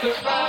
goodbye.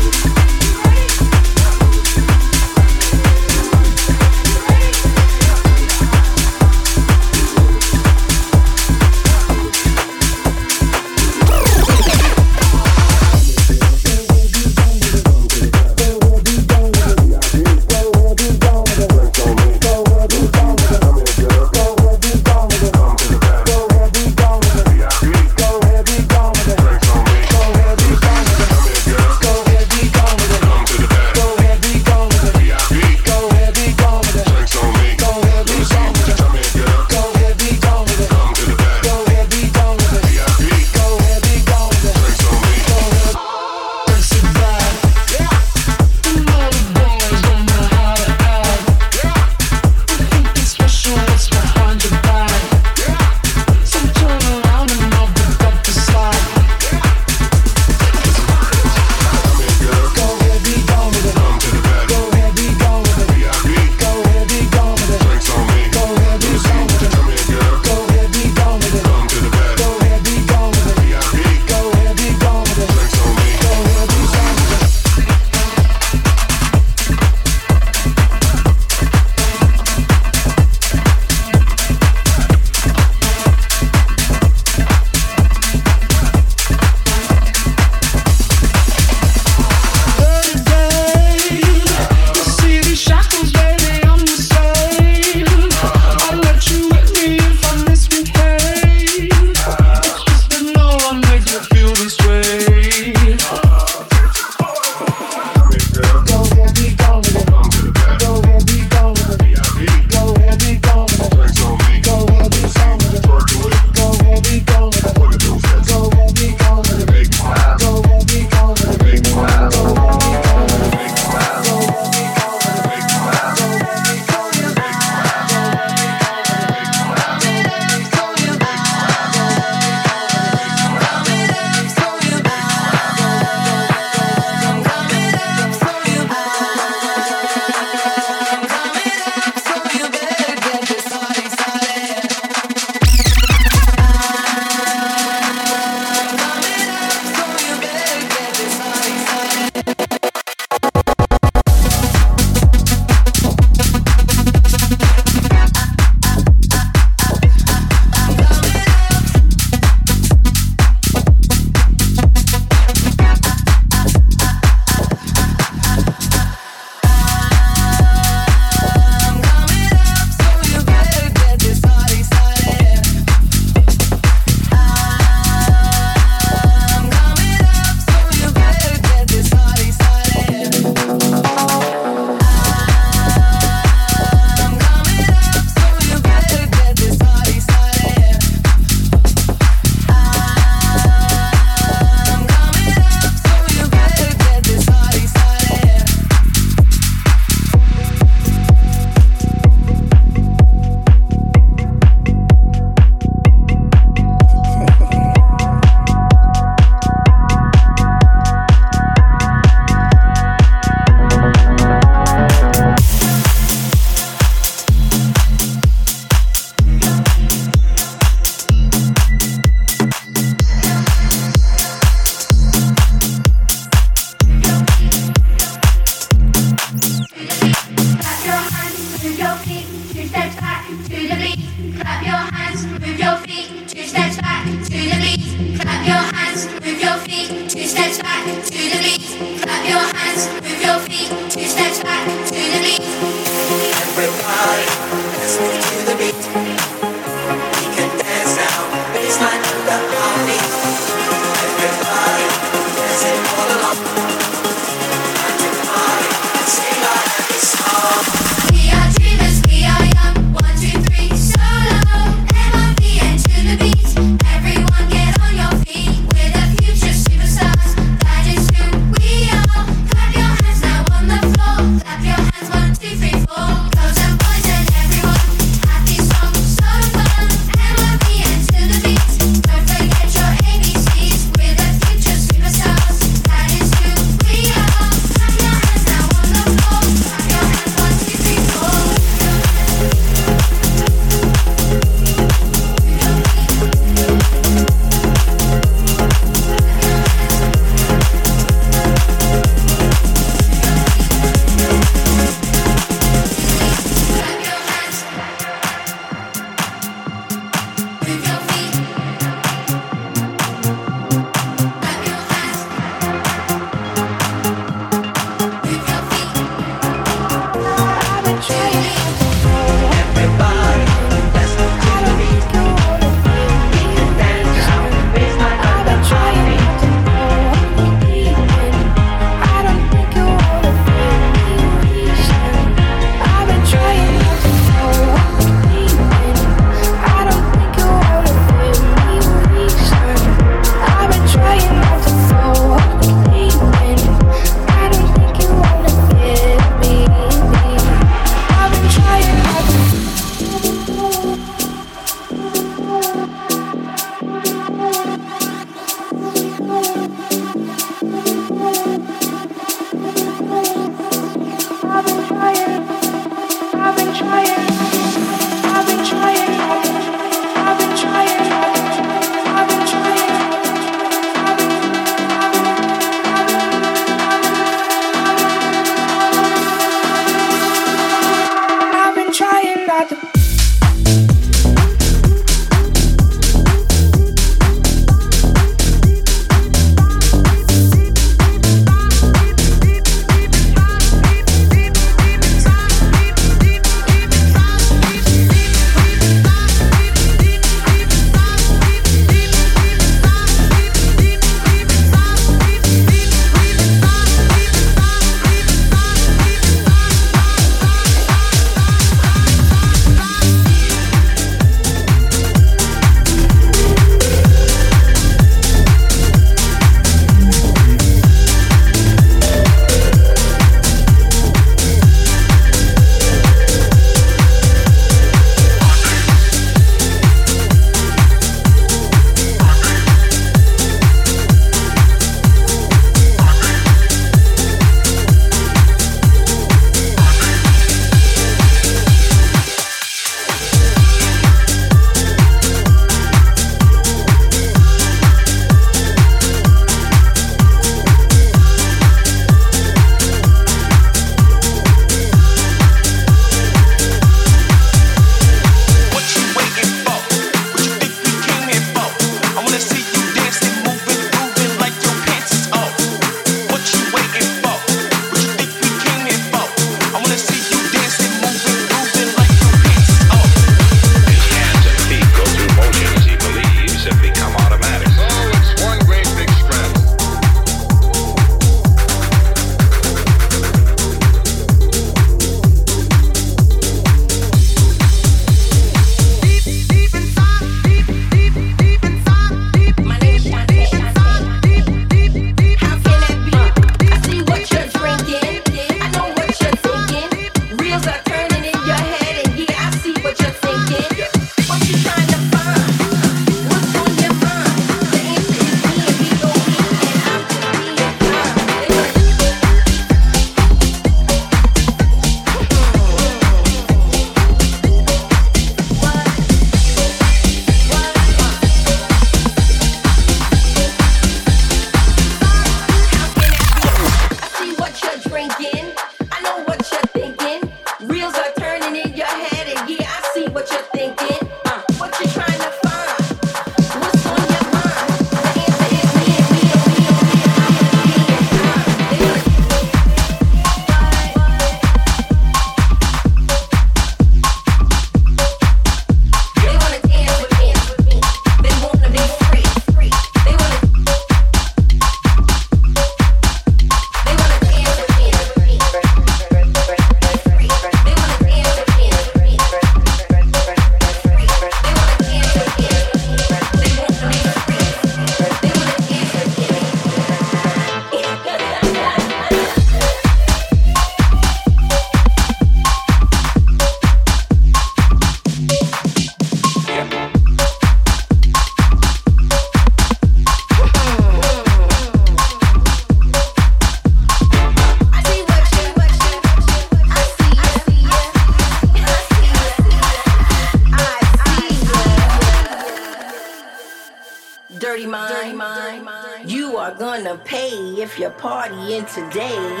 Today.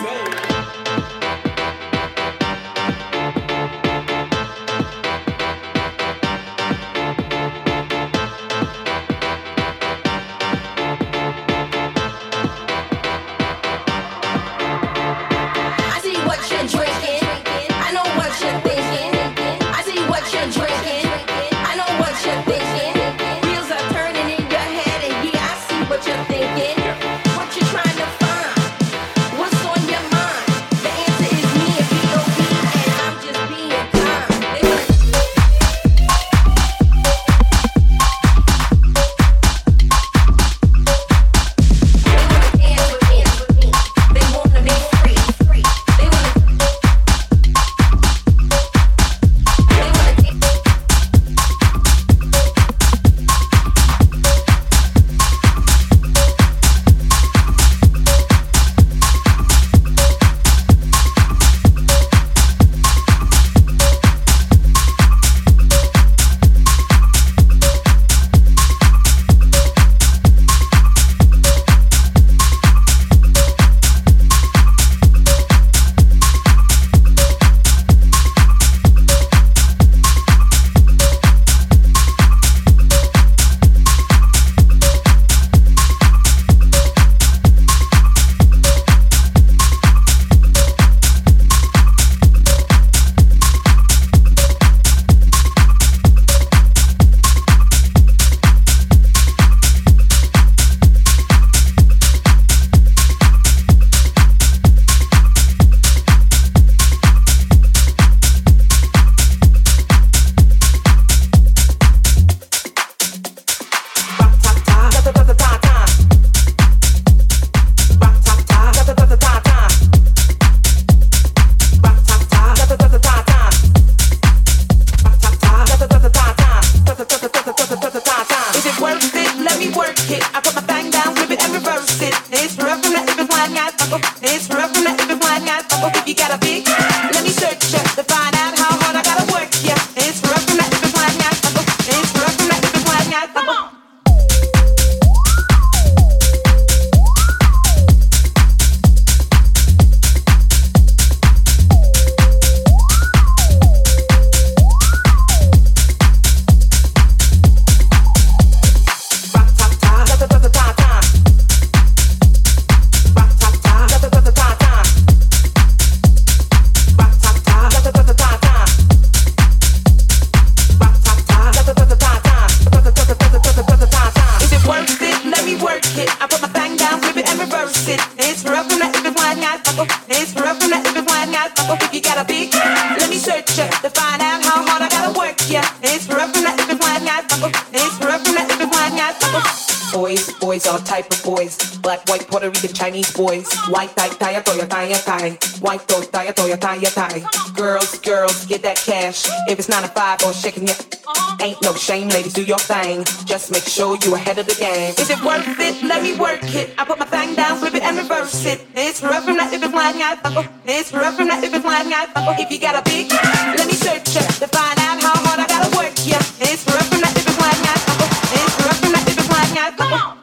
boys, all type of boys. Black, white, Puerto Rican, Chinese boys. White, tie, tie, toya, tie, tie. White, toy, tie, toya, tie, tie. Girls, girls, get that cash. If it's nine to five or shaking your... Uh-huh. Ain't no shame, ladies, do your thing. Just make sure you ahead of the game. Is it worth it? Let me work it. I put my thing down, flip it and reverse it. This rough from that if it's lying, I buckle. This rough from that if it's lying, I. If you got a big, let me search it to find out how hard I gotta work Yeah, it's rough from that if it's lying, I buckle. This rough from that if it's lying, I on.